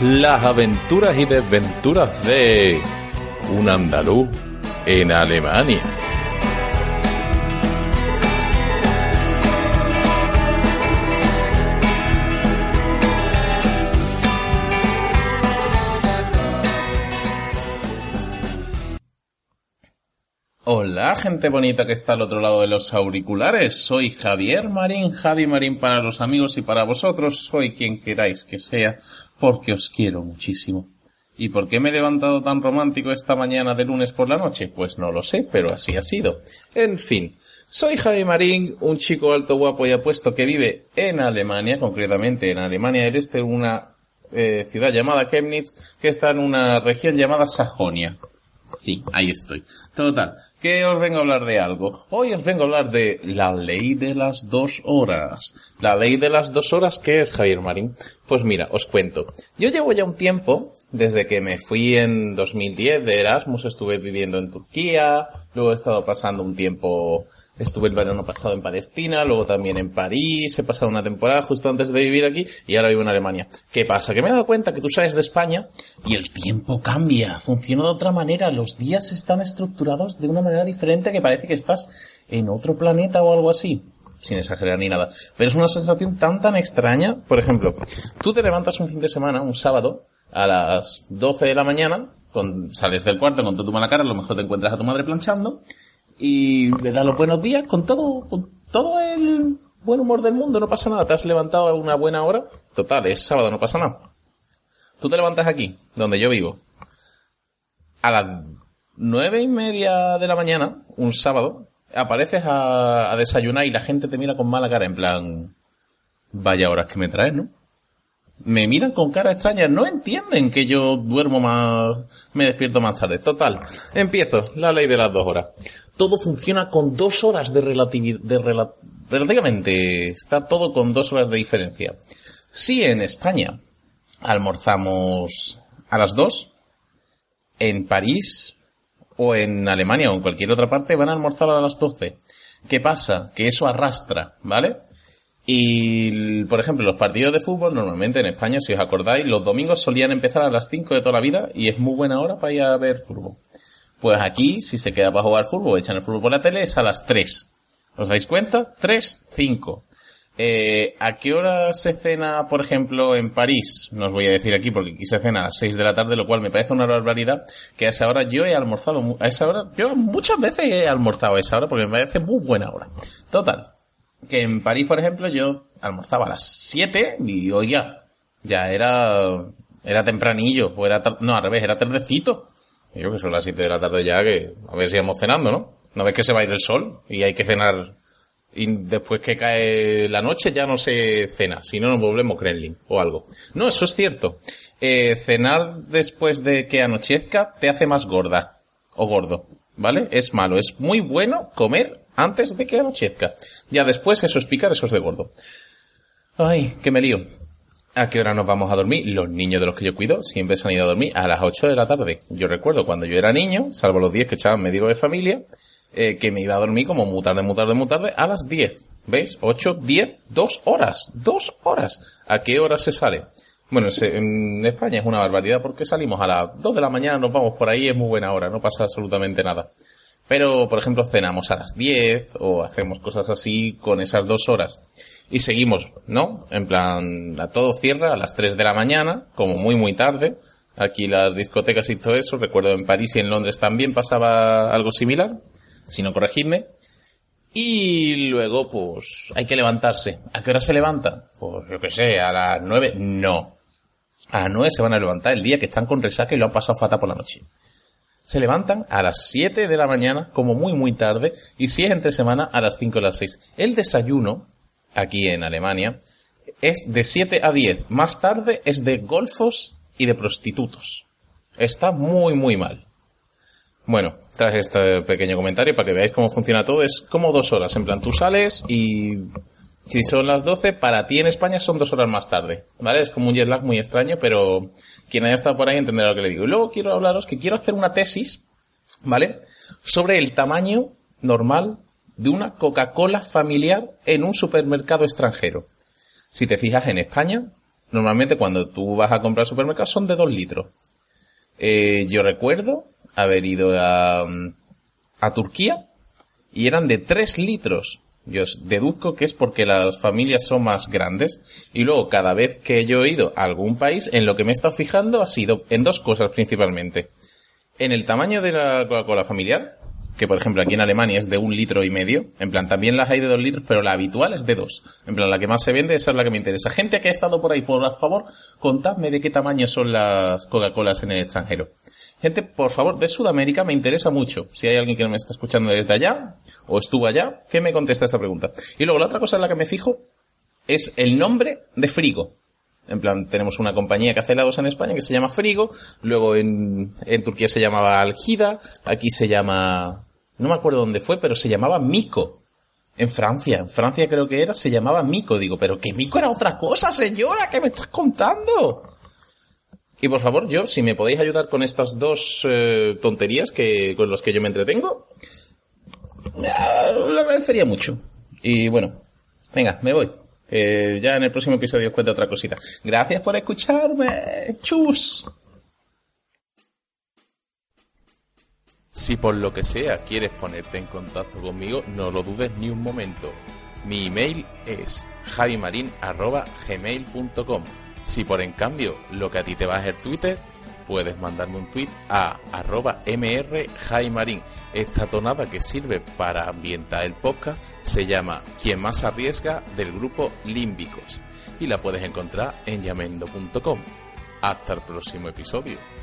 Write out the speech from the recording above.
Las aventuras y desventuras de un andaluz en Alemania. Hola, gente bonita que está al otro lado de los auriculares. Soy Javier Marín, Javi Marín para los amigos y para vosotros. Soy quien queráis que sea, porque os quiero muchísimo. ¿Y por qué me he levantado tan romántico esta mañana de lunes por la noche? Pues no lo sé, pero así ha sido. En fin, soy Javi Marín, un chico alto, guapo y apuesto que vive en Alemania, concretamente en Alemania del Este, una eh, ciudad llamada Chemnitz, que está en una región llamada Sajonia. Sí, ahí estoy. Total, que os vengo a hablar de algo. Hoy os vengo a hablar de la ley de las dos horas. La ley de las dos horas, ¿qué es, Javier Marín? Pues mira, os cuento. Yo llevo ya un tiempo, desde que me fui en 2010 de Erasmus, estuve viviendo en Turquía, luego he estado pasando un tiempo, estuve el verano pasado en Palestina, luego también en París, he pasado una temporada justo antes de vivir aquí y ahora vivo en Alemania. ¿Qué pasa? Que me he dado cuenta que tú sales de España y el tiempo cambia, funciona de otra manera, los días están estructurados de una manera diferente que parece que estás en otro planeta o algo así sin exagerar ni nada. Pero es una sensación tan tan extraña. Por ejemplo, tú te levantas un fin de semana, un sábado, a las 12 de la mañana, con, sales del cuarto con tu mala cara, a lo mejor te encuentras a tu madre planchando, y le das los buenos días con todo, con todo el buen humor del mundo, no pasa nada, te has levantado a una buena hora, total, es sábado, no pasa nada. Tú te levantas aquí, donde yo vivo, a las nueve y media de la mañana, un sábado, apareces a, a desayunar y la gente te mira con mala cara, en plan, vaya horas que me traes, ¿no? Me miran con cara extraña, no entienden que yo duermo más, me despierto más tarde. Total, empiezo, la ley de las dos horas. Todo funciona con dos horas de relatividad, de rela- relativamente, está todo con dos horas de diferencia. Si en España almorzamos a las dos, en París o en Alemania o en cualquier otra parte van a almorzar a las 12. ¿Qué pasa? Que eso arrastra, ¿vale? Y, por ejemplo, los partidos de fútbol, normalmente en España, si os acordáis, los domingos solían empezar a las 5 de toda la vida y es muy buena hora para ir a ver fútbol. Pues aquí, si se queda para jugar fútbol, echan el fútbol por la tele, es a las 3. ¿Os dais cuenta? 3, 5. Eh, ¿A qué hora se cena, por ejemplo, en París? No os voy a decir aquí porque aquí se cena a las 6 de la tarde, lo cual me parece una barbaridad, que a esa hora yo he almorzado, a esa hora, yo muchas veces he almorzado a esa hora porque me parece muy buena hora. Total, que en París, por ejemplo, yo almorzaba a las 7 y oiga, ya era, era tempranillo, o era, no, al revés, era tardecito. Yo que son las 7 de la tarde ya, que a ver si íbamos cenando, ¿no? No ves que se va a ir el sol y hay que cenar y después que cae la noche ya no se cena, si no nos volvemos Kremlin o algo. No, eso es cierto. Eh, cenar después de que anochezca te hace más gorda o gordo, ¿vale? Es malo, es muy bueno comer antes de que anochezca. Ya después eso es picar, eso es de gordo. Ay, que me lío. ¿A qué hora nos vamos a dormir? Los niños de los que yo cuido siempre se han ido a dormir a las 8 de la tarde. Yo recuerdo cuando yo era niño, salvo los 10 que echaban médico de familia, eh, que me iba a dormir como muy tarde, muy tarde, muy tarde, a las 10. ¿Ves? 8, 10, 2 horas. 2 horas. ¿A qué hora se sale? Bueno, en España es una barbaridad porque salimos a las 2 de la mañana, nos vamos por ahí, es muy buena hora, no pasa absolutamente nada. Pero, por ejemplo, cenamos a las 10 o hacemos cosas así con esas dos horas. Y seguimos, ¿no? En plan, a todo cierra a las 3 de la mañana, como muy, muy tarde. Aquí las discotecas y todo eso. Recuerdo en París y en Londres también pasaba algo similar. Si no, corregidme. Y luego, pues, hay que levantarse. ¿A qué hora se levanta? Pues, yo qué sé, a las 9. No. A las 9 se van a levantar el día que están con resaca y lo han pasado fatal por la noche. Se levantan a las 7 de la mañana, como muy muy tarde, y si es entre semana, a las 5 o las 6. El desayuno, aquí en Alemania, es de 7 a 10. Más tarde es de golfos y de prostitutos. Está muy muy mal. Bueno, tras este pequeño comentario, para que veáis cómo funciona todo, es como dos horas. En plan, tú sales y si son las 12, para ti en España son dos horas más tarde, ¿vale? Es como un jet lag muy extraño, pero quien haya estado por ahí entenderá lo que le digo. Y luego quiero hablaros que quiero hacer una tesis, ¿vale? Sobre el tamaño normal de una Coca-Cola familiar en un supermercado extranjero. Si te fijas en España, normalmente cuando tú vas a comprar supermercado son de 2 litros. Eh, yo recuerdo haber ido a, a Turquía y eran de 3 litros. Yo deduzco que es porque las familias son más grandes y luego cada vez que yo he ido a algún país en lo que me he estado fijando ha sido en dos cosas principalmente. En el tamaño de la Coca-Cola familiar, que por ejemplo aquí en Alemania es de un litro y medio, en plan también las hay de dos litros, pero la habitual es de dos. En plan la que más se vende, esa es la que me interesa. Gente que ha estado por ahí, por favor, contadme de qué tamaño son las Coca-Colas en el extranjero. Gente, por favor, de Sudamérica me interesa mucho. Si hay alguien que me está escuchando desde allá, o estuvo allá, que me contesta esta pregunta. Y luego la otra cosa en la que me fijo es el nombre de Frigo. En plan, tenemos una compañía que hace helados en España que se llama Frigo, luego en, en Turquía se llamaba Algida, aquí se llama, no me acuerdo dónde fue, pero se llamaba Mico. En Francia, en Francia creo que era, se llamaba Mico. Digo, pero que Mico era otra cosa, señora, ¿qué me estás contando? Y por favor, yo, si me podéis ayudar con estas dos eh, tonterías que, con las que yo me entretengo, eh, lo agradecería mucho. Y bueno, venga, me voy. ya en el próximo episodio os cuento otra cosita. Gracias por escucharme. Chus. Si por lo que sea quieres ponerte en contacto conmigo, no lo dudes ni un momento. Mi email es javimarin.gmail.com si por en cambio lo que a ti te va a hacer Twitter, puedes mandarme un tweet a arroba mrjaimarín. Esta tonada que sirve para ambientar el podcast se llama Quien más arriesga del grupo Límbicos y la puedes encontrar en llamendo.com. Hasta el próximo episodio.